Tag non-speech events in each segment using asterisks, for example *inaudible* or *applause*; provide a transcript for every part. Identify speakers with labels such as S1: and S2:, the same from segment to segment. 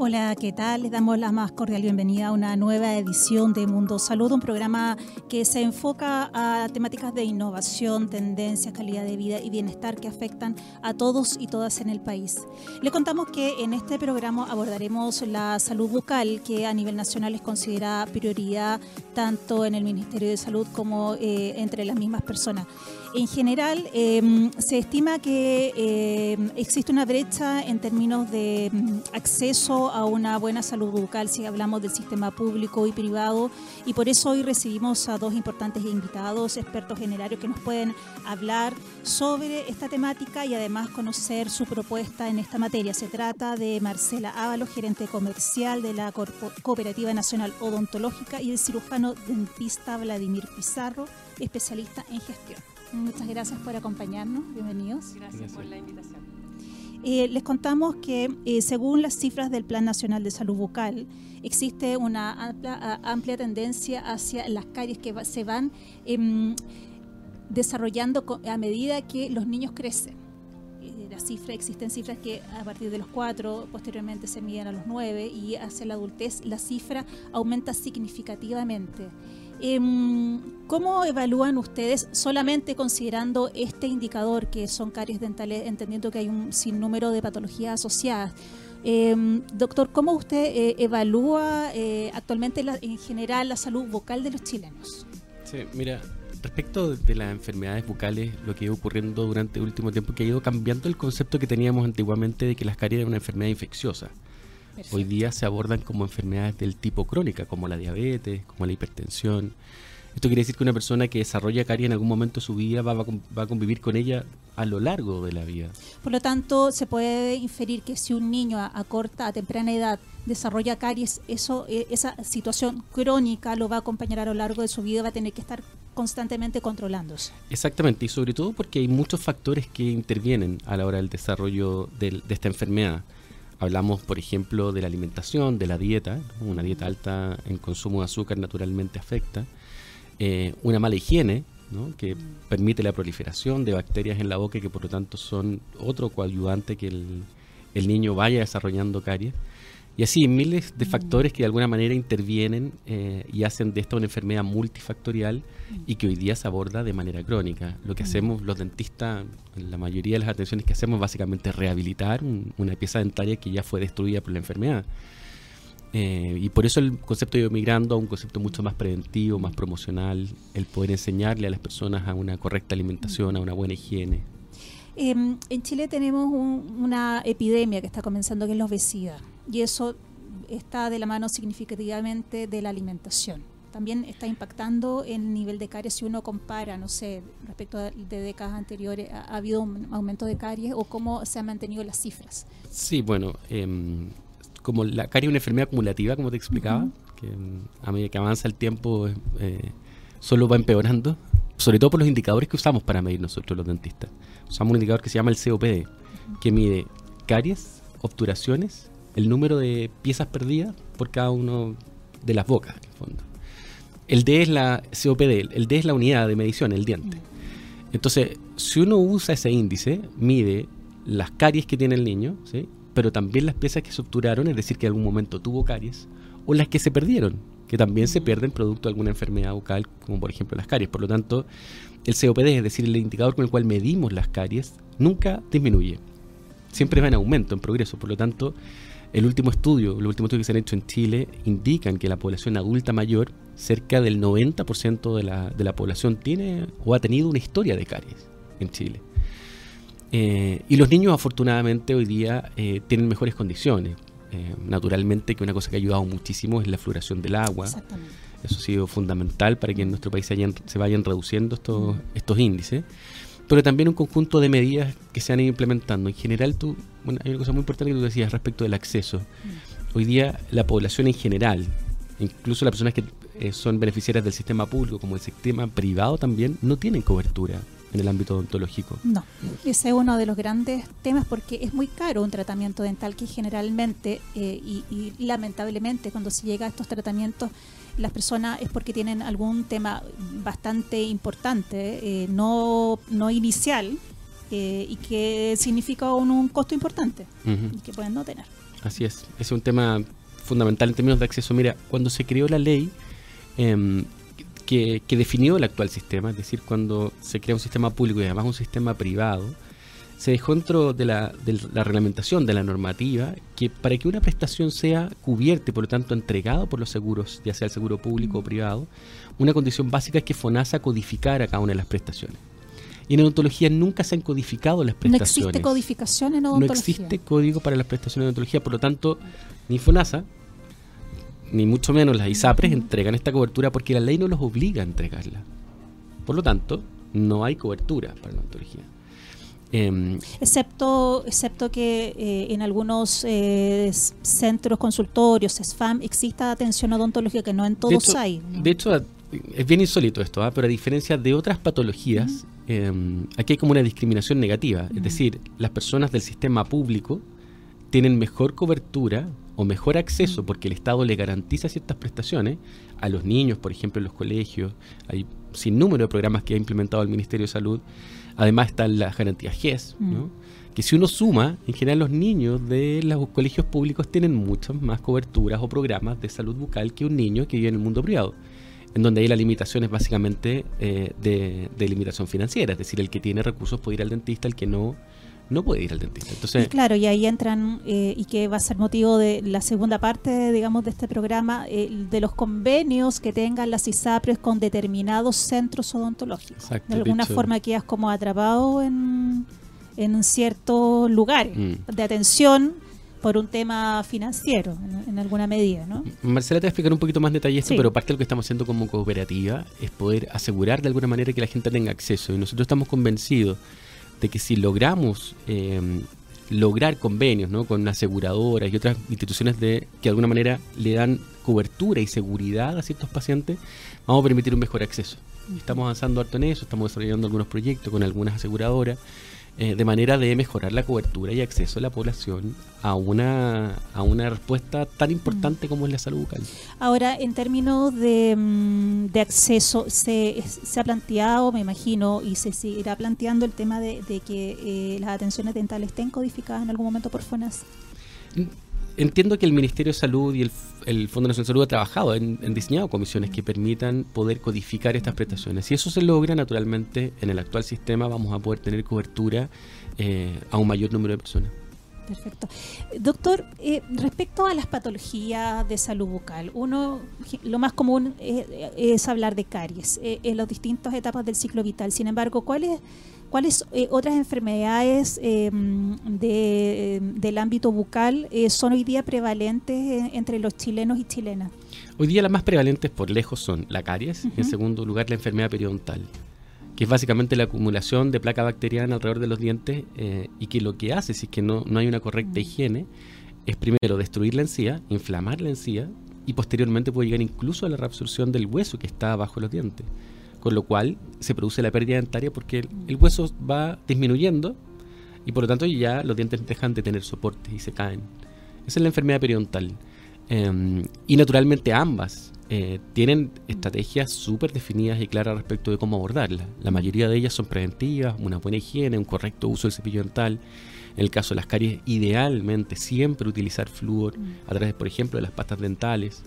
S1: Hola, ¿qué tal? Les damos la más cordial bienvenida a una nueva edición de Mundo Salud, un programa que se enfoca a temáticas de innovación, tendencias, calidad de vida y bienestar que afectan a todos y todas en el país. Le contamos que en este programa abordaremos la salud bucal, que a nivel nacional es considerada prioridad tanto en el Ministerio de Salud como eh, entre las mismas personas. En general, em, se estima que em, existe una brecha en términos de em, acceso a una buena salud bucal si hablamos del sistema público y privado y por eso hoy recibimos a dos importantes invitados, expertos generarios que nos pueden hablar sobre esta temática y además conocer su propuesta en esta materia. Se trata de Marcela Ávalo, gerente comercial de la Cooperativa Nacional Odontológica y del cirujano dentista Vladimir Pizarro, especialista en gestión. Muchas gracias por acompañarnos. Bienvenidos.
S2: Gracias, por la invitación.
S1: Eh, les contamos que eh, según las cifras del Plan Nacional de Salud Bucal, existe una amplia, tendencia hacia las caries que se van em, desarrollando a medida que los niños crecen. Eh, la cifra, existen cifras que a partir de los cuatro, posteriormente se miden a los nueve y hacia la adultez la cifra aumenta significativamente. Em, ¿Cómo evalúan ustedes, solamente considerando este indicador que son caries dentales, entendiendo que hay un sinnúmero de patologías asociadas? Em, doctor, ¿cómo usted eh, evalúa eh, actualmente en general la salud vocal de los chilenos?
S3: Sí, mira, respecto de las enfermedades bucales, lo que ha ido ocurriendo durante el último tiempo, que ha ido cambiando el concepto que teníamos antiguamente de que las caries eran una enfermedad infecciosa. Hoy día se abordan como enfermedades del tipo crónica, como la diabetes, como la hipertensión. Esto quiere decir que una persona que desarrolla caries en algún momento de su vida va, a convivir con ella a lo largo de la vida.
S1: Por lo tanto, se puede inferir que si un niño a, corta, a temprana edad desarrolla caries, eso, e, esa situación crónica lo va a acompañar a lo largo de su vida, va a tener que estar constantemente controlándose.
S3: Exactamente, y sobre todo porque hay muchos factores que intervienen a la hora del desarrollo de esta enfermedad. Hablamos, por ejemplo, de la alimentación, de la dieta. Una dieta alta en consumo de azúcar naturalmente afecta. Eh, una mala higiene, que permite la proliferación de bacterias en la boca y que por lo tanto son otro coadyuvante que el, el niño vaya desarrollando caries. Y así miles de factores que de alguna manera intervienen eh, y hacen de esto una enfermedad multifactorial y que hoy día se aborda de manera crónica. Lo que hacemos los dentistas, la mayoría de las atenciones que hacemos básicamente es rehabilitar una pieza dentaria que ya fue destruida por la enfermedad. Eh, y por eso el concepto de migrando a un concepto mucho más preventivo, más promocional, el poder enseñarle a las personas a una correcta alimentación, a una buena higiene.
S1: Em, en Chile tenemos una epidemia que está comenzando que es la obesidad y eso está de la mano significativamente de la alimentación. También está impactando el nivel de caries si uno compara, no sé, respecto de décadas anteriores, ¿ha, habido un aumento de caries o cómo se han mantenido las cifras?
S3: Sí, bueno, em, como la caries es una enfermedad acumulativa, como te explicaba, que em, a medida que avanza el tiempo eh, solo va empeorando, sobre todo por los indicadores que usamos para medir nosotros los dentistas. Usamos un indicador que se llama el COPD, que mide caries, obturaciones el número de piezas perdidas por cada uno de las bocas, en el fondo. El D es la COPD, el D es la unidad de medición, el diente. Entonces, si uno usa ese índice, mide las caries que tiene el niño, ¿sí? pero también las piezas que se obturaron, es decir, que en algún momento tuvo caries, o las que se perdieron, que también se pierden producto de alguna enfermedad bucal, como por ejemplo las caries. Por lo tanto, el COPD, es decir, el indicador con el cual medimos las caries, nunca disminuye. Siempre va en aumento, en progreso. Por lo tanto, el último estudio, los últimos estudios que se han hecho en Chile indican que la población adulta mayor, cerca del 90% de la, de la población tiene o ha tenido una historia de caries en Chile. Eh, y los niños afortunadamente hoy día eh, tienen mejores condiciones. Eh, naturalmente que una cosa que ha ayudado muchísimo es la fluoración del agua. Eso ha sido fundamental para que en nuestro país se, vayan reduciendo estos, estos índices pero también un conjunto de medidas que se han ido implementando. En general, tú, bueno, hay una cosa muy importante que tú decías respecto del acceso. Mm. Hoy día la población en general, incluso las personas que eh, son beneficiarias del sistema público como del sistema privado también, no tienen cobertura en el ámbito odontológico.
S1: No, ese es uno de los grandes temas porque es muy caro un tratamiento dental que generalmente eh, y, y, lamentablemente cuando se llega a estos tratamientos las personas es porque tienen algún tema bastante importante, eh, no, no inicial, eh, y que significa un, costo importante y que pueden no tener.
S3: Así es, es un tema fundamental en términos de acceso. Mira, cuando se creó la ley em, que, definió el actual sistema, es decir, cuando se crea un sistema público y además un sistema privado, se dejó dentro de la, de la reglamentación, de la normativa, que para que una prestación sea cubierta y por lo tanto entregada por los seguros, ya sea el seguro público o privado, una condición básica es que FONASA codificara cada una de las prestaciones. Y en odontología nunca se han codificado las prestaciones.
S1: No existe codificación en odontología.
S3: No existe código para las prestaciones de odontología, por lo tanto, ni FONASA, ni mucho menos las ISAPRES entregan esta cobertura porque la ley no los obliga a entregarla. Por lo tanto, no hay cobertura para la odontología.
S1: Em, excepto, excepto que eh, en algunos eh, centros consultorios, SFAM, exista atención odontológica que no en todos hay.
S3: De hecho, es bien insólito esto, ¿ah? pero a diferencia de otras patologías, em, aquí hay como una discriminación negativa. Es decir, las personas del sistema público tienen mejor cobertura o mejor acceso porque el Estado le garantiza ciertas prestaciones a los niños, por ejemplo, en los colegios. Hay sin número de programas que ha implementado el Ministerio de Salud Además están las garantías GES, ¿no? Mm. que si uno suma, en general los niños de los colegios públicos tienen muchas más coberturas o programas de salud bucal que un niño que vive en el mundo privado, en donde ahí la limitación es básicamente eh, de, limitación financiera, es decir, el que tiene recursos puede ir al dentista, el que no no puede ir al dentista. Entonces,
S1: claro, y ahí entran, eh, y que va a ser motivo de la segunda parte, digamos, de este programa, eh, de los convenios que tengan las ISAPRES con determinados centros odontológicos. de alguna forma quedas como atrapado en, en ciertos lugares mm. de atención por un tema financiero, en, alguna medida, ¿no?
S3: Marcela te va a explicar un poquito más detalle esto, pero parte de lo que estamos haciendo como cooperativa es poder asegurar de alguna manera que la gente tenga acceso. Y nosotros estamos convencidos de que si logramos eh, lograr convenios ¿no? con aseguradoras y otras instituciones de, que de alguna manera le dan cobertura y seguridad a ciertos pacientes, vamos a permitir un mejor acceso. Estamos avanzando harto en eso, estamos desarrollando algunos proyectos con algunas aseguradoras eh, de manera de mejorar la cobertura y acceso de la población a una, a una respuesta tan importante como es la salud bucal.
S1: Ahora, en términos de, mm, de acceso, se, se, ha planteado, me imagino, y se seguirá planteando el tema de, de que eh, las atenciones dentales estén codificadas en algún momento por FONAS.
S3: Entiendo que el Ministerio de Salud y el, Fondo Nacional de Salud ha trabajado en, diseñado comisiones que permitan poder codificar estas prestaciones. Si eso se logra, naturalmente, en el actual sistema vamos a poder tener cobertura eh, a un mayor número de personas.
S1: Perfecto. Doctor, eh, respecto a las patologías de salud bucal, uno, lo más común es, hablar de caries eh, en las distintas etapas del ciclo vital. Sin embargo, ¿cuáles ¿Cuáles eh, otras enfermedades em, del ámbito bucal eh, son hoy día prevalentes entre los chilenos y chilenas?
S3: Hoy día las más prevalentes por lejos son la caries y en segundo lugar la enfermedad periodontal, que es básicamente la acumulación de placa bacteriana alrededor de los dientes eh, y que lo que hace, si es que no, no hay una correcta higiene, es primero destruir la encía, inflamar la encía y posteriormente puede llegar incluso a la reabsorción del hueso que está bajo los dientes con lo cual se produce la pérdida dentaria porque el, hueso va disminuyendo y por lo tanto ya los dientes dejan de tener soporte y se caen. Esa es la enfermedad periodontal. Em, y naturalmente ambas eh, tienen estrategias súper definidas y claras respecto de cómo abordarla. La mayoría de ellas son preventivas, una buena higiene, un correcto uso del cepillo dental. En el caso de las caries, idealmente siempre utilizar flúor a través, por ejemplo, de las pastas dentales.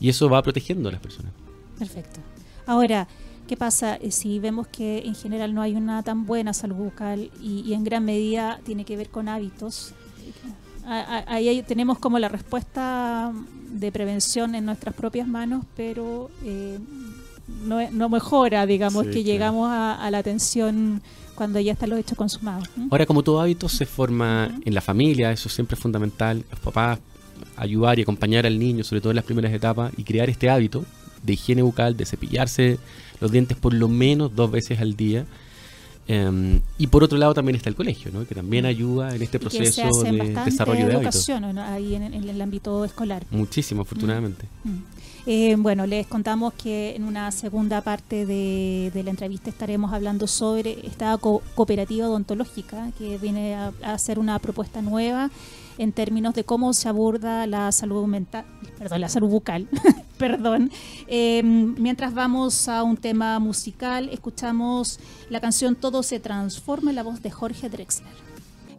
S3: Y eso va protegiendo a las personas.
S1: Perfecto. Ahora, ¿Qué pasa eh, si vemos que en general no hay una tan buena salud bucal y, en gran medida tiene que ver con hábitos? Ahí tenemos como la respuesta de prevención en nuestras propias manos, pero eh, no, mejora, digamos, que llegamos a, la atención cuando ya están los hechos consumados.
S3: Ahora, como todo hábito se forma en la familia, eso siempre es fundamental, los papás ayudar y acompañar al niño, sobre todo en las primeras etapas, y crear este hábito de higiene bucal, de cepillarse los dientes por lo menos dos veces al día. Em, y por otro lado también está el colegio, ¿no? que también mm. ayuda en este proceso de desarrollo de hábitos.
S1: ahí en, el ámbito escolar.
S3: Muchísimo, afortunadamente. Mm. Mm.
S1: Eh, bueno, les contamos que en una segunda parte de, la entrevista estaremos hablando sobre esta cooperativa odontológica que viene a, a hacer una propuesta nueva en términos de cómo se aborda la salud mental, perdón, la salud bucal, *laughs* perdón. Em, mientras vamos a un tema musical, escuchamos la canción Todo se transforma en la voz de Jorge Drexler.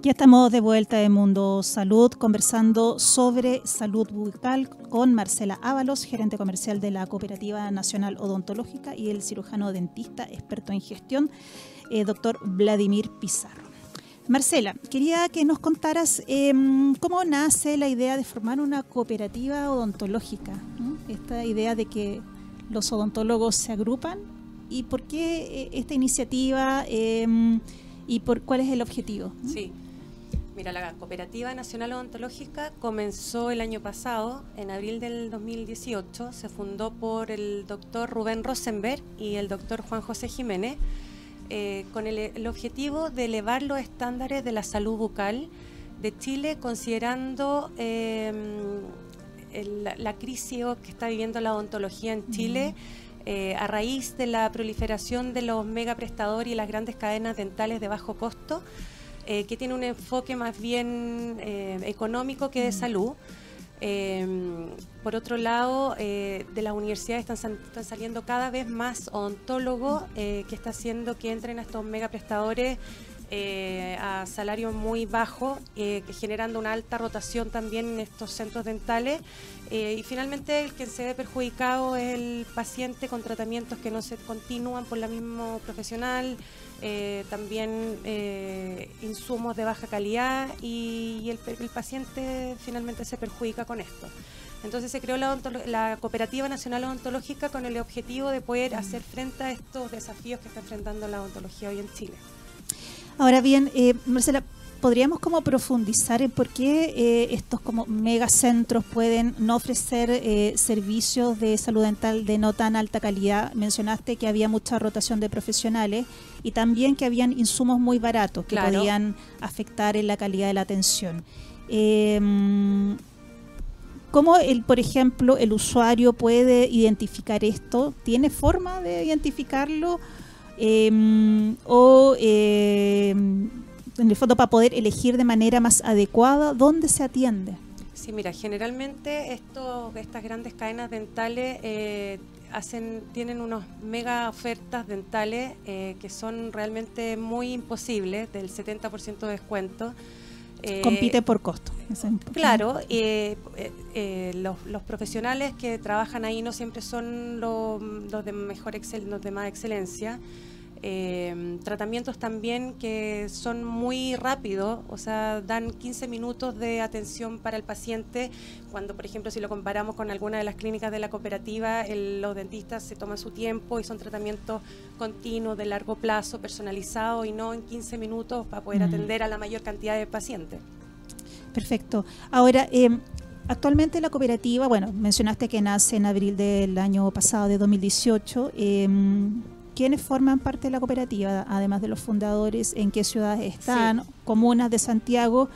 S1: Ya estamos de vuelta de Mundo Salud conversando sobre salud bucal con Marcela Ábalos, gerente comercial de la Cooperativa Nacional Odontológica y el cirujano dentista experto en gestión, eh, doctor Vladimir Pizarro. Marcela, quería que nos contaras em, cómo nace la idea de formar una cooperativa odontológica, esta idea de que los odontólogos se agrupan y por qué eh, esta iniciativa em, y por cuál es el objetivo.
S2: Sí. Mira, la Cooperativa Nacional Odontológica comenzó el año pasado, en abril del 2018. Se fundó por el doctor Rubén Rosenberg y el doctor Juan José Jiménez, eh, con el, objetivo de elevar los estándares de la salud bucal de Chile, considerando em, la, crisis que está viviendo la odontología en Chile. Eh, a raíz de la proliferación de los megaprestadores y las grandes cadenas dentales de bajo costo, eh, que tiene un enfoque más bien eh, económico que de salud. Em, por otro lado, eh, de las universidades están, saliendo cada vez más odontólogos que está haciendo que entren a estos megaprestadores a salarios muy bajos, generando una alta rotación también en estos centros dentales. y finalmente el que se ve perjudicado es el paciente con tratamientos que no se continúan por la misma profesional, eh, también eh, insumos de baja calidad y, el, paciente finalmente se perjudica con esto. Entonces se creó la, Cooperativa Nacional Odontológica con el objetivo de poder hacer frente a estos desafíos que está enfrentando la odontología hoy en Chile.
S1: Ahora bien, eh, Marcela, podríamos como profundizar en por qué eh, estos como megacentros pueden no ofrecer eh, servicios de salud dental de no tan alta calidad. Mencionaste que había mucha rotación de profesionales y también que habían insumos muy baratos que podían afectar en la calidad de la atención. Em, ¿Cómo, el, por ejemplo, el usuario puede identificar esto? ¿Tiene forma de identificarlo? Em, ¿O em, en el fondo para poder elegir de manera más adecuada dónde se atiende.
S2: Sí, mira, generalmente estos, estas grandes cadenas dentales eh, hacen, tienen unos mega ofertas dentales eh, que son realmente muy imposibles, del 70% de descuento.
S1: Eh, Compite por costo.
S2: Claro, los, los, profesionales que trabajan ahí no siempre son los, los de mejor excel, los de más excelencia. Eh, tratamientos también que son muy rápidos, o sea, dan 15 minutos de atención para el paciente, cuando por ejemplo si lo comparamos con alguna de las clínicas de la cooperativa, los dentistas se toman su tiempo y son tratamientos continuos de largo plazo, personalizados y no en 15 minutos para poder mm. atender a la mayor cantidad de pacientes.
S1: Perfecto. Ahora, eh, Actualmente la cooperativa, bueno, mencionaste que nace en abril del año pasado, de 2018. Eh, quiénes forman parte de la cooperativa, además de los fundadores, en qué ciudades están, comunas de Santiago,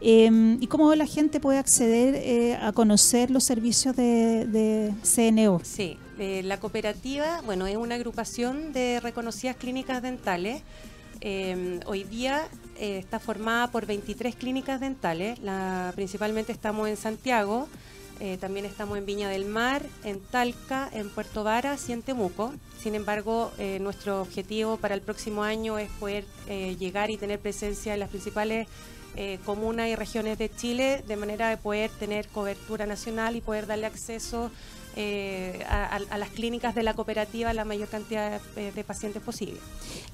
S1: em, y cómo la gente puede acceder eh, a conocer los servicios de, CNO.
S2: Sí, eh, la cooperativa, bueno, es una agrupación de reconocidas clínicas dentales. Em, hoy día eh, está formada por 23 clínicas dentales, la, principalmente estamos en Santiago, eh, también estamos en Viña del Mar, en Talca, en Puerto Varas y en Temuco. Sin embargo, eh, nuestro objetivo para el próximo año es poder eh, llegar y tener presencia en las principales comunas y regiones de Chile, de manera de poder tener cobertura nacional y poder darle acceso a, las clínicas de la cooperativa la mayor cantidad de, pacientes posible.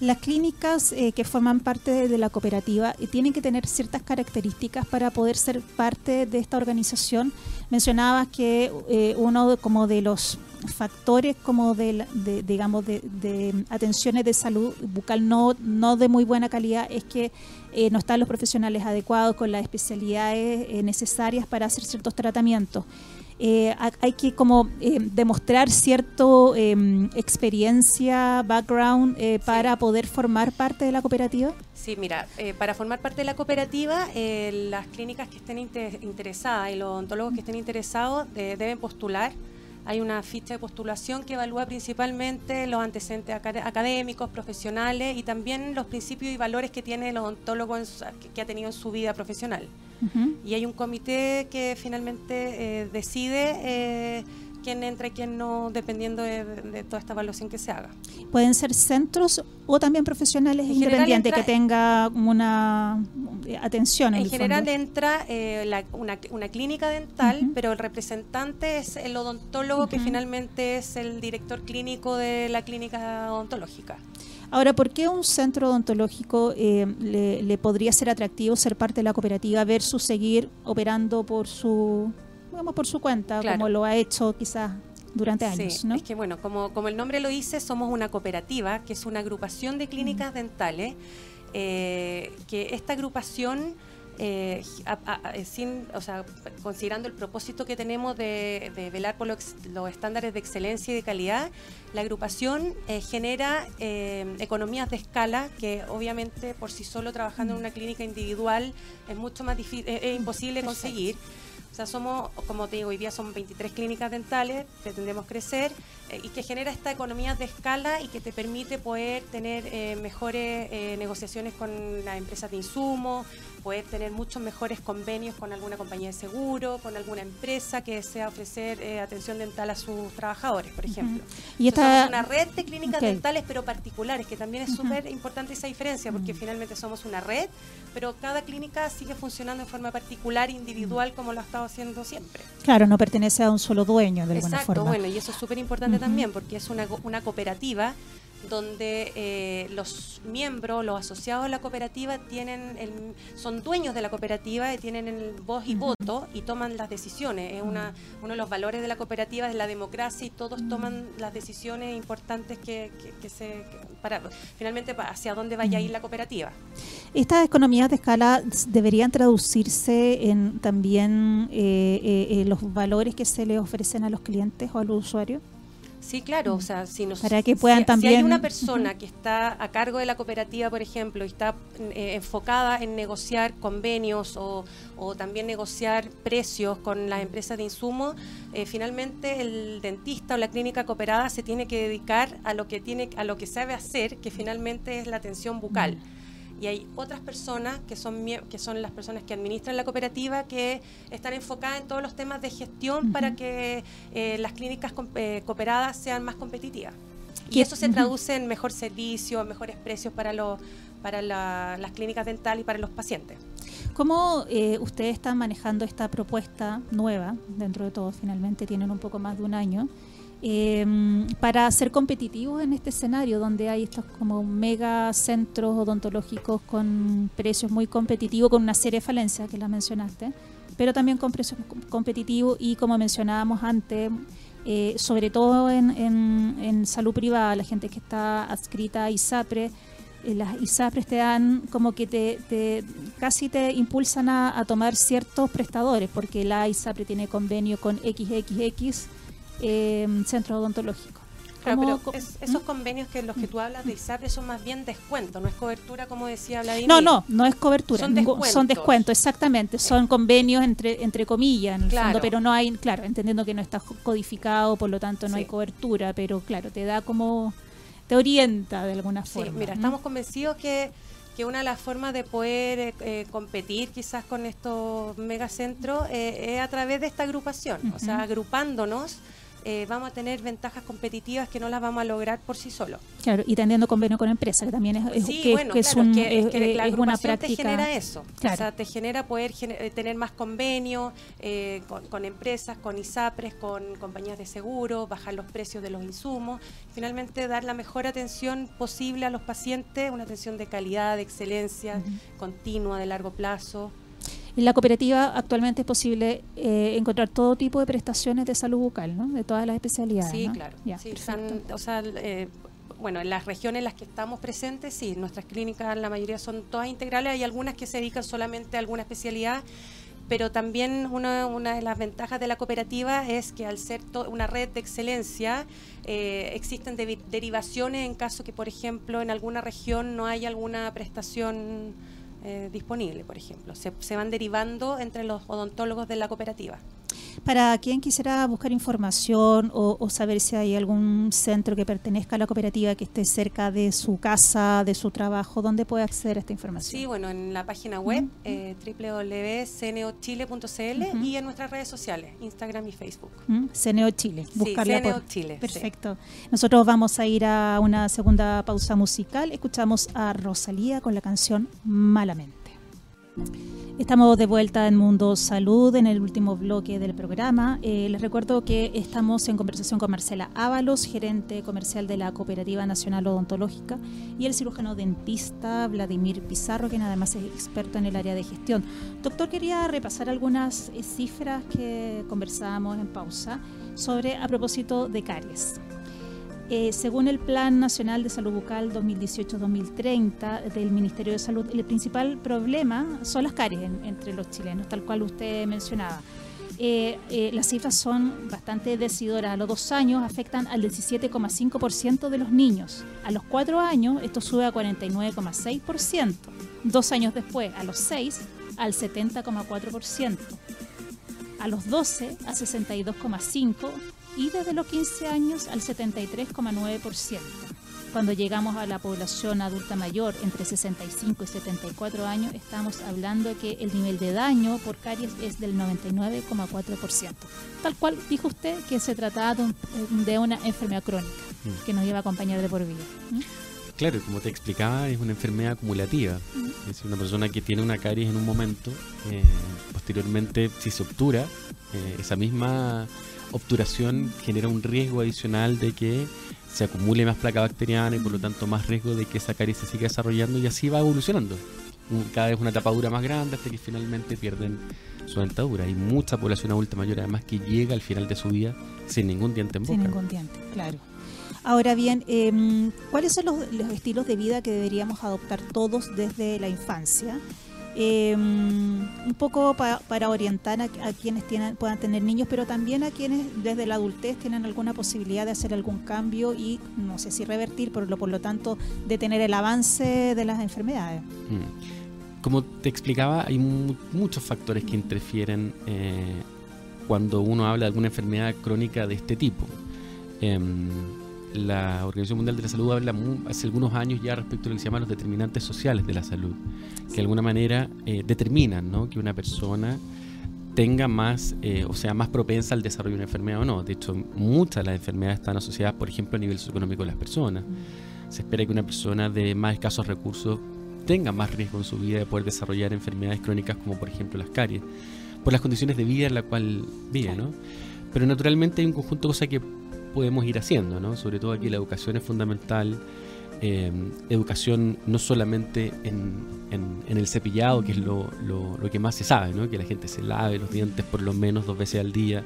S1: Las clínicas que forman parte de la cooperativa tienen que tener ciertas características para poder ser parte de esta organización mencionabas que eh, uno como de los factores como de, digamos de, atenciones de salud bucal no no de muy buena calidad es que eh, no están los profesionales adecuados con las especialidades eh, necesarias para hacer ciertos tratamientos hay que como demostrar cierto em, experiencia background para poder formar parte de la cooperativa
S2: Sí, mira, eh, para formar parte de la cooperativa, eh, las clínicas que estén interesadas y los odontólogos que estén interesados eh, deben postular. Hay una ficha de postulación que evalúa principalmente los antecedentes académicos, profesionales y también los principios y valores que tiene el odontólogo que ha tenido en su vida profesional. Y hay un comité que finalmente decide quién entra y quién no, dependiendo de, toda esta evaluación que se haga.
S1: Pueden ser centros o también profesionales independientes que tenga una eh, atención.
S2: En, general entra eh, una, clínica dental, pero el representante es el odontólogo que finalmente es el director clínico de la clínica odontológica.
S1: Ahora, ¿por qué un centro odontológico eh, le, podría ser atractivo ser parte de la cooperativa versus seguir operando por su, digamos, por su cuenta, como lo ha hecho quizás durante años?
S2: Es que, bueno, como, como el nombre lo dice, somos una cooperativa, que es una agrupación de clínicas dentales, eh, que esta agrupación eh, eh, sin, o sea, considerando el propósito que tenemos de, velar por los, estándares de excelencia y de calidad, la agrupación eh, genera economías de escala que obviamente por sí solo trabajando en una clínica individual es mucho más difícil, es imposible conseguir. O sea, somos, como te digo, hoy día son 23 clínicas dentales, pretendemos crecer y que genera esta economía de escala y que te permite poder tener mejores negociaciones con las empresas de insumos, poder tener muchos mejores convenios con alguna compañía de seguro, con alguna empresa que desea ofrecer eh, atención dental a sus trabajadores, por ejemplo. Y esta... somos una red de clínicas dentales, pero particulares, que también es súper importante esa diferencia, porque finalmente somos una red, pero cada clínica sigue funcionando en forma particular, individual, como lo ha estado haciendo siempre.
S1: Claro, no pertenece a un solo dueño, de alguna
S2: Exacto, bueno, y eso es súper importante también, porque es una, una cooperativa donde eh, los miembros, los asociados de la cooperativa tienen son dueños de la cooperativa y tienen el voz y voto y toman las decisiones. Es una, uno de los valores de la cooperativa es la democracia y todos toman las decisiones importantes que, se para finalmente hacia dónde vaya a ir la cooperativa.
S1: Estas economías de escala deberían traducirse en también eh, eh, los valores que se le ofrecen a los clientes o a los usuarios.
S2: Sí, claro, o sea, si nos,
S1: para que puedan también
S2: hay una *laughs* persona que está a cargo de la cooperativa, por ejemplo, y está eh, enfocada en negociar convenios o, también negociar precios con las empresas de insumos, eh, finalmente el dentista o la clínica cooperada se tiene que dedicar a lo que tiene a lo que sabe hacer, que finalmente es la atención bucal y hay otras personas que son, que son las personas que administran la cooperativa que están enfocadas en todos los temas de gestión para que eh, las clínicas eh, cooperadas sean más competitivas. Y eso se traduce en mejor servicio, mejores precios para, los, para las clínicas dentales y para los pacientes.
S1: ¿Cómo eh, ustedes están manejando esta propuesta nueva? Dentro de todo, finalmente tienen un poco más de un año. Em, para ser competitivos en este escenario donde hay estos como mega centros odontológicos con precios muy competitivos, con una serie de falencias que la mencionaste, pero también con precios competitivos y como mencionábamos antes, eh, sobre todo en, salud privada, la gente que está adscrita a ISAPRE, eh, las ISAPRES te dan como que te, casi te impulsan a, a, tomar ciertos prestadores, porque la ISAPRE tiene convenio con XXX eh, centro odontológico.
S2: pero esos ¿Mm? convenios que los que tú hablas de ISAPRE son más bien descuento, no es cobertura como decía Vladimir.
S1: No, no, no es cobertura, son descuentos, exactamente, son convenios entre entre comillas en el fondo, pero no hay, claro, entendiendo que no está codificado, por lo tanto no hay cobertura, pero claro, te da como, te orienta de alguna forma.
S2: mira, estamos convencidos que que una de las formas de poder eh, eh, competir quizás con estos megacentros eh, es a través de esta agrupación, o sea, agrupándonos eh, vamos a tener ventajas competitivas que no las vamos a lograr por sí solos.
S1: Claro, y teniendo convenio con empresas, que también es,
S2: sí, bueno, es, una práctica. te genera eso, o sea, te genera poder eh, tener más convenios eh, con, empresas, con ISAPRES, con compañías de seguro, bajar los precios de los insumos, finalmente dar la mejor atención posible a los pacientes, una atención de calidad, de excelencia, continua, de largo plazo.
S1: En la cooperativa actualmente es posible eh, encontrar todo tipo de prestaciones de salud bucal, ¿no? De todas las especialidades.
S2: Sí, claro. o sea, eh, bueno, en las regiones en las que estamos presentes, sí, nuestras clínicas, la mayoría son todas integrales, hay algunas que se dedican solamente a alguna especialidad, pero también una, una de las ventajas de la cooperativa es que al ser una red de excelencia, eh, existen derivaciones en caso que, por ejemplo, en alguna región no haya alguna prestación eh, disponible, por ejemplo. Se, se, van derivando entre los odontólogos de la cooperativa.
S1: Para quien quisiera buscar información o, saber si hay algún centro que pertenezca a la cooperativa que esté cerca de su casa, de su trabajo, ¿dónde puede acceder a esta información?
S2: Sí, bueno, en la página web eh, www.cneochile.cl y en nuestras redes sociales, Instagram y Facebook.
S1: CNO Chile, buscarla
S2: sí, CNO Chile.
S1: Perfecto. Nosotros vamos a ir a una segunda pausa musical. Escuchamos a Rosalía con la canción Malamente. Estamos de vuelta en Mundo Salud en el último bloque del programa. Eh, les recuerdo que estamos en conversación con Marcela Ábalos, gerente comercial de la Cooperativa Nacional Odontológica, y el cirujano dentista Vladimir Pizarro, quien además es experto en el área de gestión. Doctor, quería repasar algunas eh, cifras que conversábamos en pausa sobre a propósito de caries. Eh, según el Plan Nacional de Salud Bucal 2018-2030 del Ministerio de Salud, el principal problema son las caries entre los chilenos, tal cual usted mencionaba. Eh, eh, las cifras son bastante decidoras. A los dos años afectan al 17,5% de los niños. A los cuatro años esto sube a 49,6%. Dos años después, a los seis, al 70,4%. A los 12, a 62,5% y desde los 15 años al 73,9%. Cuando llegamos a la población adulta mayor entre 65 y 74 años, estamos hablando que el nivel de daño por caries es del 99,4%. Tal cual dijo usted que se trataba de, una enfermedad crónica mm. que nos iba a acompañar de por vida.
S3: Claro, como te explicaba, es una enfermedad acumulativa. Mm. Es decir, una persona que tiene una caries en un momento, eh, posteriormente, si se obtura, eh, esa misma obturación genera un riesgo adicional de que se acumule más placa bacteriana y por lo tanto más riesgo de que esa caries se siga desarrollando y así va evolucionando. Cada vez una tapadura más grande hasta que finalmente pierden su dentadura. Hay mucha población adulta mayor además que llega al final de su vida sin ningún diente en boca.
S1: Sin ningún diente, claro. Ahora bien, em, ¿cuáles son los, los, estilos de vida que deberíamos adoptar todos desde la infancia? Eh, un poco para orientar a, quienes puedan tener niños, pero también a quienes desde la adultez tienen alguna posibilidad de hacer algún cambio y no sé si revertir, pero por lo tanto detener el avance de las enfermedades. Mm.
S3: Como te explicaba, hay muchos factores que interfieren eh, cuando uno habla de alguna enfermedad crónica de este tipo. Em, la Organización Mundial de la Salud habla hace algunos años ya respecto a lo que se llaman los determinantes sociales de la salud, que de alguna manera eh, determinan ¿no? que una persona tenga más, eh, o sea, más propensa al desarrollo de una enfermedad o no. De hecho, muchas de las enfermedades están asociadas, por ejemplo, a nivel socioeconómico de las personas. Se espera que una persona de más escasos recursos tenga más riesgo en su vida de poder desarrollar enfermedades crónicas como, por ejemplo, las caries, por las condiciones de vida en la cual vive, ¿no? Pero naturalmente hay un conjunto de cosas que podemos ir haciendo, ¿no? Sobre todo aquí la educación es fundamental. Eh, educación no solamente en, el cepillado, que es lo, que más se sabe, ¿no? que la gente se lave los dientes por lo menos dos veces al día,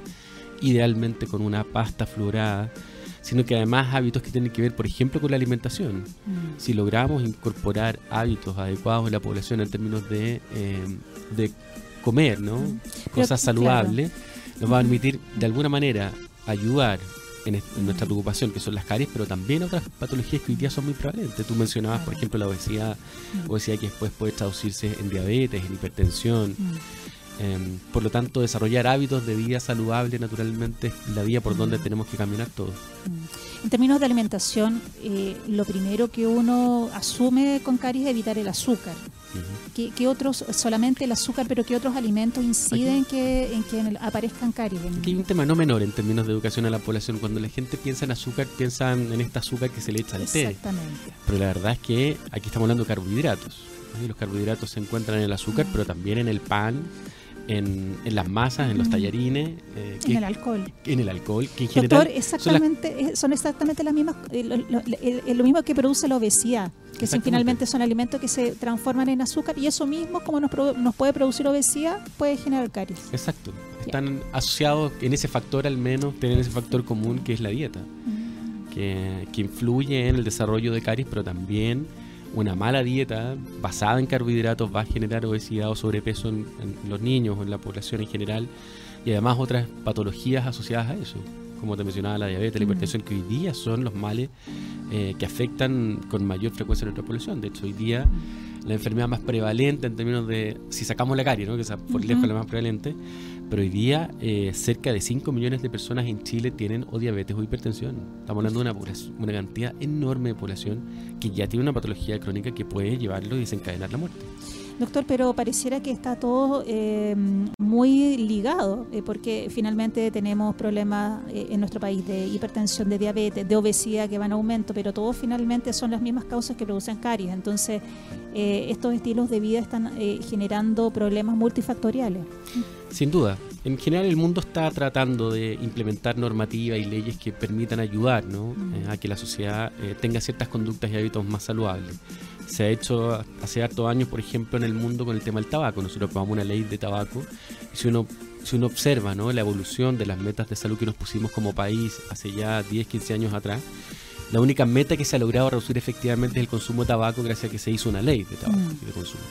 S3: idealmente con una pasta fluorada, sino que además hábitos que tienen que ver, por ejemplo, con la alimentación. Mm. Si logramos incorporar hábitos adecuados en la población en términos de, eh, de comer, ¿no? Mm. cosas saludables, nos va a permitir de alguna manera ayudar en, nuestra preocupación, que son las caries, pero también otras patologías que hoy día son muy prevalentes. Tú mencionabas, por ejemplo, la obesidad, mm. obesidad que después puede traducirse en diabetes, en hipertensión. Mm. Em, por lo tanto, desarrollar hábitos de vida saludable naturalmente es la vía por donde mm. tenemos que caminar todos.
S1: En términos de alimentación, eh, lo primero que uno asume con caries es evitar el azúcar. ¿Qué, otros, solamente el azúcar, pero qué otros alimentos inciden que, en que aparezcan caries?
S3: Aquí hay un tema no menor en términos de educación a la población. Cuando la gente piensa en azúcar, piensan en este azúcar que se le echa al té.
S1: Exactamente.
S3: Pero la verdad es que aquí estamos hablando de carbohidratos. los carbohidratos se encuentran en el azúcar, pero también en el pan, en, las masas, en los tallarines.
S1: Eh, en el alcohol.
S3: En el alcohol,
S1: que en Doctor, exactamente, son, exactamente las mismas, eh, lo, mismo que produce la obesidad, que finalmente son alimentos que se transforman en azúcar y eso mismo, como nos, nos puede producir obesidad, puede generar caries.
S3: Exacto, están asociados en ese factor al menos, tienen ese factor común que es la dieta, mm. que, que influye en el desarrollo de caries, pero también una mala dieta basada en carbohidratos va a generar obesidad o sobrepeso en, los niños o en la población en general y además otras patologías asociadas a eso, como te mencionaba la diabetes, la hipertensión, que hoy día son los males eh, que afectan con mayor frecuencia a nuestra población. De hecho, hoy día la enfermedad más prevalente en términos de, si sacamos la carie, ¿no? que es por lejos la más prevalente, Pero hoy día eh, cerca de 5 millones de personas en Chile tienen o diabetes o hipertensión. Estamos hablando de una, una cantidad enorme de población que ya tiene una patología crónica que puede llevarlo y desencadenar la muerte.
S1: Doctor, pero pareciera que está todo eh, muy ligado, eh, porque finalmente tenemos problemas eh, en nuestro país de hipertensión, de diabetes, de obesidad que van a aumento, pero todos finalmente son las mismas causas que producen caries. Entonces, estos estilos de vida están generando problemas multifactoriales.
S3: Sin duda. En general el mundo está tratando de implementar normativas y leyes que permitan ayudar ¿no? a que la sociedad tenga ciertas conductas y hábitos más saludables se ha hecho hace hartos años, por ejemplo, en el mundo con el tema del tabaco. Nosotros aprobamos una ley de tabaco y si uno, si uno observa ¿no? la evolución de las metas de salud que nos pusimos como país hace ya 10, 15 años atrás, la única meta que se ha logrado reducir efectivamente es el consumo de tabaco gracias a que se hizo una ley de tabaco y de consumo.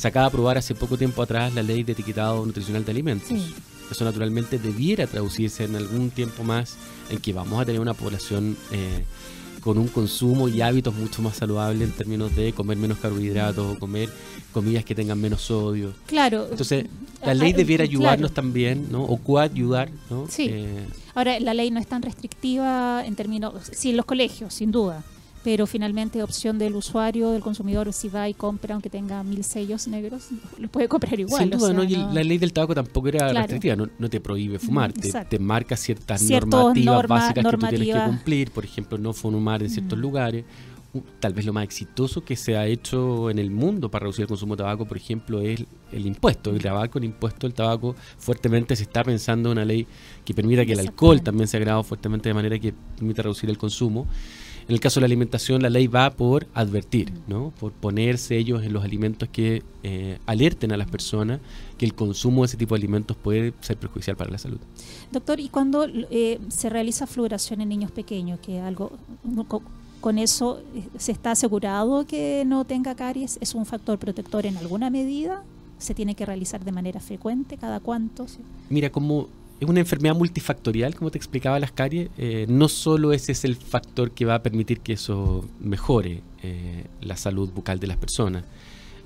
S3: Se acaba de aprobar hace poco tiempo atrás la ley de etiquetado nutricional de alimentos. Eso naturalmente debiera traducirse en algún tiempo más en que vamos a tener una población eh, con un consumo y hábitos mucho más saludables en términos de comer menos carbohidratos o comer comidas que tengan menos sodio.
S1: Claro.
S3: Entonces, la ley debiera ayudarnos también, ¿no? O coayudar, ¿no?
S1: Sí. Eh, Ahora, la ley no es tan restrictiva en términos, sí, en los colegios, sin duda pero finalmente opción del usuario, del consumidor, si va y compra, aunque tenga mil sellos negros, lo puede comprar igual.
S3: Sin duda, ¿no? la ley del tabaco tampoco era restrictiva, no, te prohíbe fumar, te, marca ciertas normativas básicas que tú tienes que cumplir, por ejemplo, no fumar en ciertos lugares. Tal vez lo más exitoso que se ha hecho en el mundo para reducir el consumo de tabaco, por ejemplo, es el impuesto. El tabaco, el impuesto del tabaco, fuertemente se está pensando en una ley que permita que el alcohol también sea agregado fuertemente de manera que permita reducir el consumo. En el caso de la alimentación, la ley va por advertir, ¿no? por poner sellos en los alimentos que eh, alerten a las personas que el consumo de ese tipo de alimentos puede ser perjudicial para la salud.
S1: Doctor, ¿y cuando eh, se realiza fluoración en niños pequeños, que algo con eso eh, se está asegurado que no tenga caries? ¿Es un factor protector en alguna medida? ¿Se tiene que realizar de manera frecuente? ¿Cada cuánto?
S3: Mira, como es una enfermedad multifactorial, como te explicaba las caries. Eh, no solo ese es el factor que va a permitir que eso mejore eh, la salud bucal de las personas.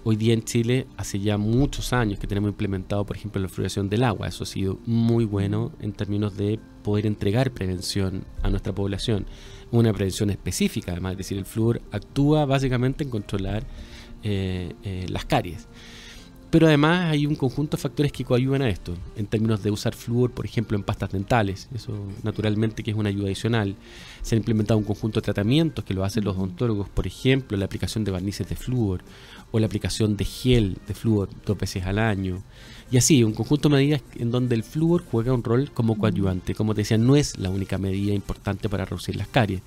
S3: Hoy día en Chile, hace ya muchos años que tenemos implementado, por ejemplo, la fluoración del agua. Eso ha sido muy bueno en términos de poder entregar prevención a nuestra población. Una prevención específica, además, es decir, el flúor actúa básicamente en controlar eh, las caries. Pero además hay un conjunto de factores que coayudan a esto, en términos de usar flúor, por ejemplo, en pastas dentales, eso naturalmente que es una ayuda adicional. Se han implementado un conjunto de tratamientos que lo hacen los odontólogos, por ejemplo, la aplicación de barnices de flúor o la aplicación de gel de flúor dos veces al año. Y así, un conjunto de medidas en donde el flúor juega un rol como coadyuvante. Como te decía, no es la única medida importante para reducir las caries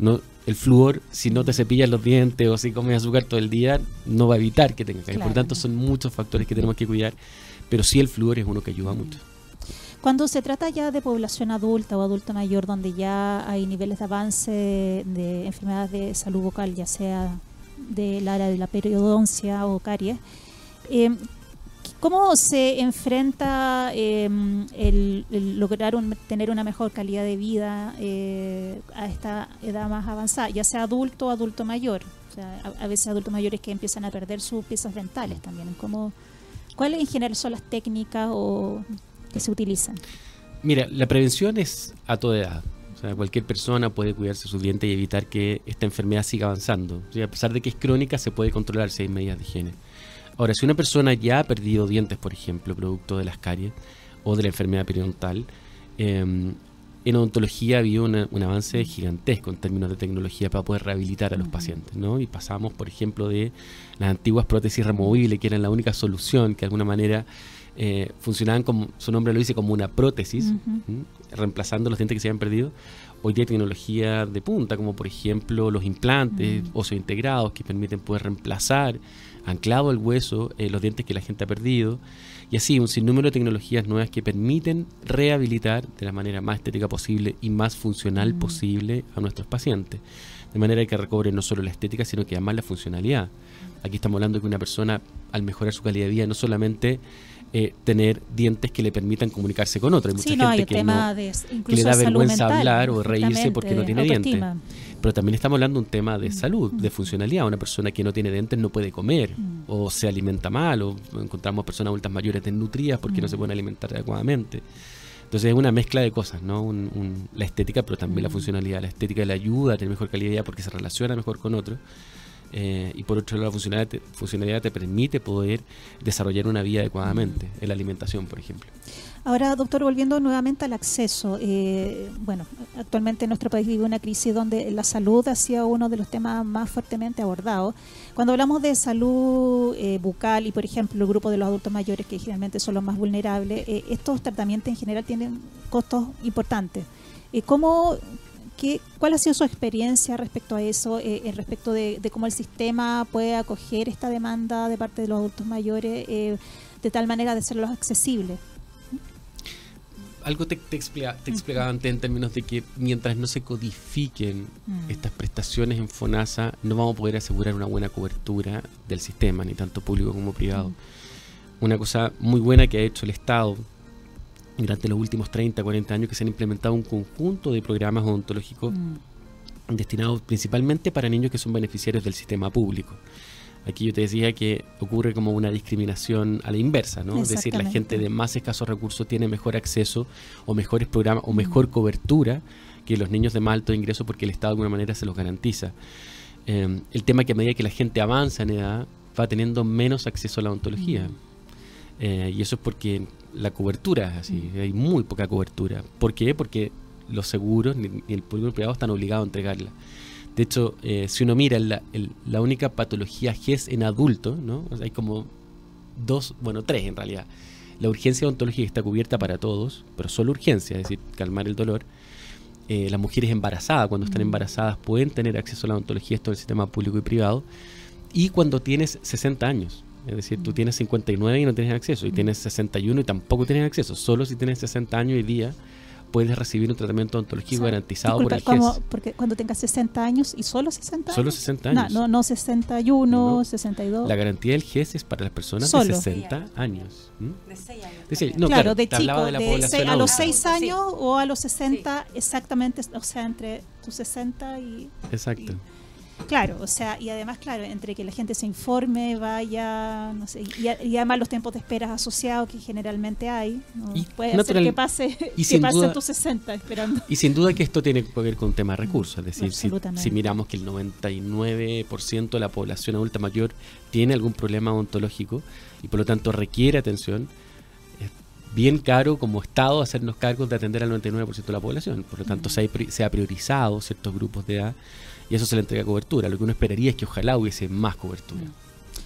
S3: no, el flúor, si no te cepillas los dientes o si comes azúcar todo el día, no va a evitar que tengas caries. Por tanto, son muchos factores que tenemos que cuidar, pero sí el flúor es uno que ayuda mucho.
S1: Cuando se trata ya de población adulta o adulta mayor, donde ya hay niveles de avance de enfermedades de salud vocal, ya sea del área de la periodoncia o caries, eh, ¿Cómo se enfrenta em, el, lograr tener una mejor calidad de vida eh, a esta edad más avanzada, ya sea adulto o adulto mayor? O sea, a, veces adultos mayores que empiezan a perder sus piezas dentales también. ¿Cómo, ¿Cuáles en general son las técnicas o, que se utilizan?
S3: Mira, la prevención es a toda edad. O sea, cualquier persona puede cuidarse sus dientes y evitar que esta enfermedad siga avanzando. O sea, a pesar de que es crónica, se puede controlar si hay medidas de higiene. Ahora, si una persona ya ha perdido dientes, por ejemplo, producto de las caries o de la enfermedad periodontal, em, en odontología ha habido un avance gigantesco en términos de tecnología para poder rehabilitar a los pacientes, ¿no? Y pasamos, por ejemplo, de las antiguas prótesis removibles, que eran la única solución, que de alguna manera eh, funcionaban como, su nombre lo dice, como una prótesis, reemplazando los dientes que se habían perdido. Hoy día hay tecnología de punta, como por ejemplo los implantes, óseo integrados, que permiten poder reemplazar anclado al hueso eh, los dientes que la gente ha perdido, y así un sinnúmero de tecnologías nuevas que permiten rehabilitar de la manera más estética posible y más funcional mm. posible a nuestros pacientes, de manera que recobren no solo la estética, sino que además la funcionalidad. Aquí estamos hablando de que una persona, al mejorar su calidad de vida, no solamente eh, tener dientes que le permitan comunicarse con otros. Hay mucha gente que, le da vergüenza hablar o reírse porque no tiene dientes Pero también estamos hablando de un tema de salud, de funcionalidad. Una persona que no tiene dientes no puede comer, o se alimenta mal, o encontramos personas adultas mayores desnutridas porque no se pueden alimentar adecuadamente. Entonces es una mezcla de cosas, ¿no? la estética, pero también la funcionalidad. La estética le ayuda a tener mejor calidad porque se relaciona mejor con otros. Eh, y por otro lado, la funcionalidad te, funcionalidad te permite poder desarrollar una vida adecuadamente, en la alimentación, por ejemplo.
S1: Ahora, doctor, volviendo nuevamente al acceso, eh, bueno, actualmente nuestro país vive una crisis donde la salud ha sido uno de los temas más fuertemente abordados. Cuando hablamos de salud eh, bucal y, por ejemplo, el grupo de los adultos mayores, que generalmente son los más vulnerables, estos tratamientos en general tienen costos importantes. ¿Cómo, ¿Cuál ha sido su experiencia respecto a eso, eh, en respecto de, cómo el sistema puede acoger esta demanda de parte de los adultos mayores eh, de tal manera de hacerlos accesibles?
S3: Algo te, te, explicaba antes en términos de que mientras no se codifiquen mm. estas prestaciones en FONASA, no vamos a poder asegurar una buena cobertura del sistema, ni tanto público como privado. Una cosa muy buena que ha hecho el Estado durante los últimos 30, 40 años que se han implementado un conjunto de programas odontológicos mm. destinados principalmente para niños que son beneficiarios del sistema público. Aquí yo te decía que ocurre como una discriminación a la inversa, ¿no? Es decir, la gente de más escasos recursos tiene mejor acceso o mejores programas o mejor mm. cobertura que los niños de más alto ingreso porque el Estado de alguna manera se los garantiza. Eh, el tema que a medida que la gente avanza en edad va teniendo menos acceso a la odontología. Mm. Eh, y eso es porque la cobertura así, hay muy poca cobertura. ¿Por qué? Porque los seguros ni, el público privado están obligados a entregarla. De hecho, eh, si uno mira la, la, única patología GES en adultos, ¿no? hay como dos, bueno, tres en realidad. La urgencia odontológica está cubierta para todos, pero solo urgencia, es decir, calmar el dolor. Eh, las mujeres embarazadas, cuando están embarazadas, pueden tener acceso a la odontología, esto en el sistema público y privado. Y cuando tienes 60 años, es decir, tú tienes 59 y no tienes acceso, y tienes 61 y tampoco tienes acceso. Solo si tienes 60 años y día puedes recibir un tratamiento odontológico garantizado por el GES.
S1: Porque cuando tengas 60 años y solo 60 años.
S3: Solo 60 años.
S1: No, no, 61, 62.
S3: La garantía del GES es para las personas de 60 años.
S2: De 6 años.
S1: De No, claro, de chico, de, de a los 6 años o a los 60, exactamente, o sea, entre tus 60 y...
S3: Exacto.
S1: Claro, o sea, y además, claro, entre que la gente se informe, vaya, no sé, y, además los tiempos de espera asociados que generalmente hay, puede ser que pase, y *laughs* que pase tus 60 esperando.
S3: Y sin duda que esto tiene que ver con un tema de recursos, es decir, si, si, miramos que el 99% de la población adulta mayor tiene algún problema odontológico y por lo tanto requiere atención, es bien caro como Estado hacernos cargos de atender al 99% de la población, por lo tanto se, ha, se ha priorizado ciertos grupos de edad y eso se le entrega cobertura. Lo que uno esperaría es que ojalá hubiese más cobertura.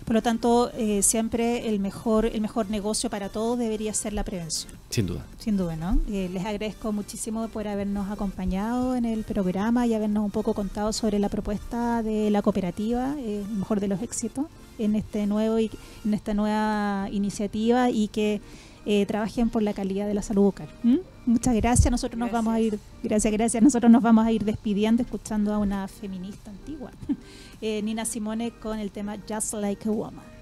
S1: Por lo tanto, eh, siempre el mejor, el mejor negocio para todos debería ser la prevención.
S3: Sin duda.
S1: Sin duda, ¿no? Eh, les agradezco muchísimo por habernos acompañado en el programa y habernos un poco contado sobre la propuesta de la cooperativa, eh, mejor de los éxitos, en este nuevo y en esta nueva iniciativa y que eh, trabajen por la calidad de la salud bucal. Muchas gracias, nosotros nos vamos a ir, gracias, gracias, nosotros nos vamos a ir despidiendo escuchando a una feminista antigua, *laughs* eh, Nina Simone con el tema Just Like a Woman.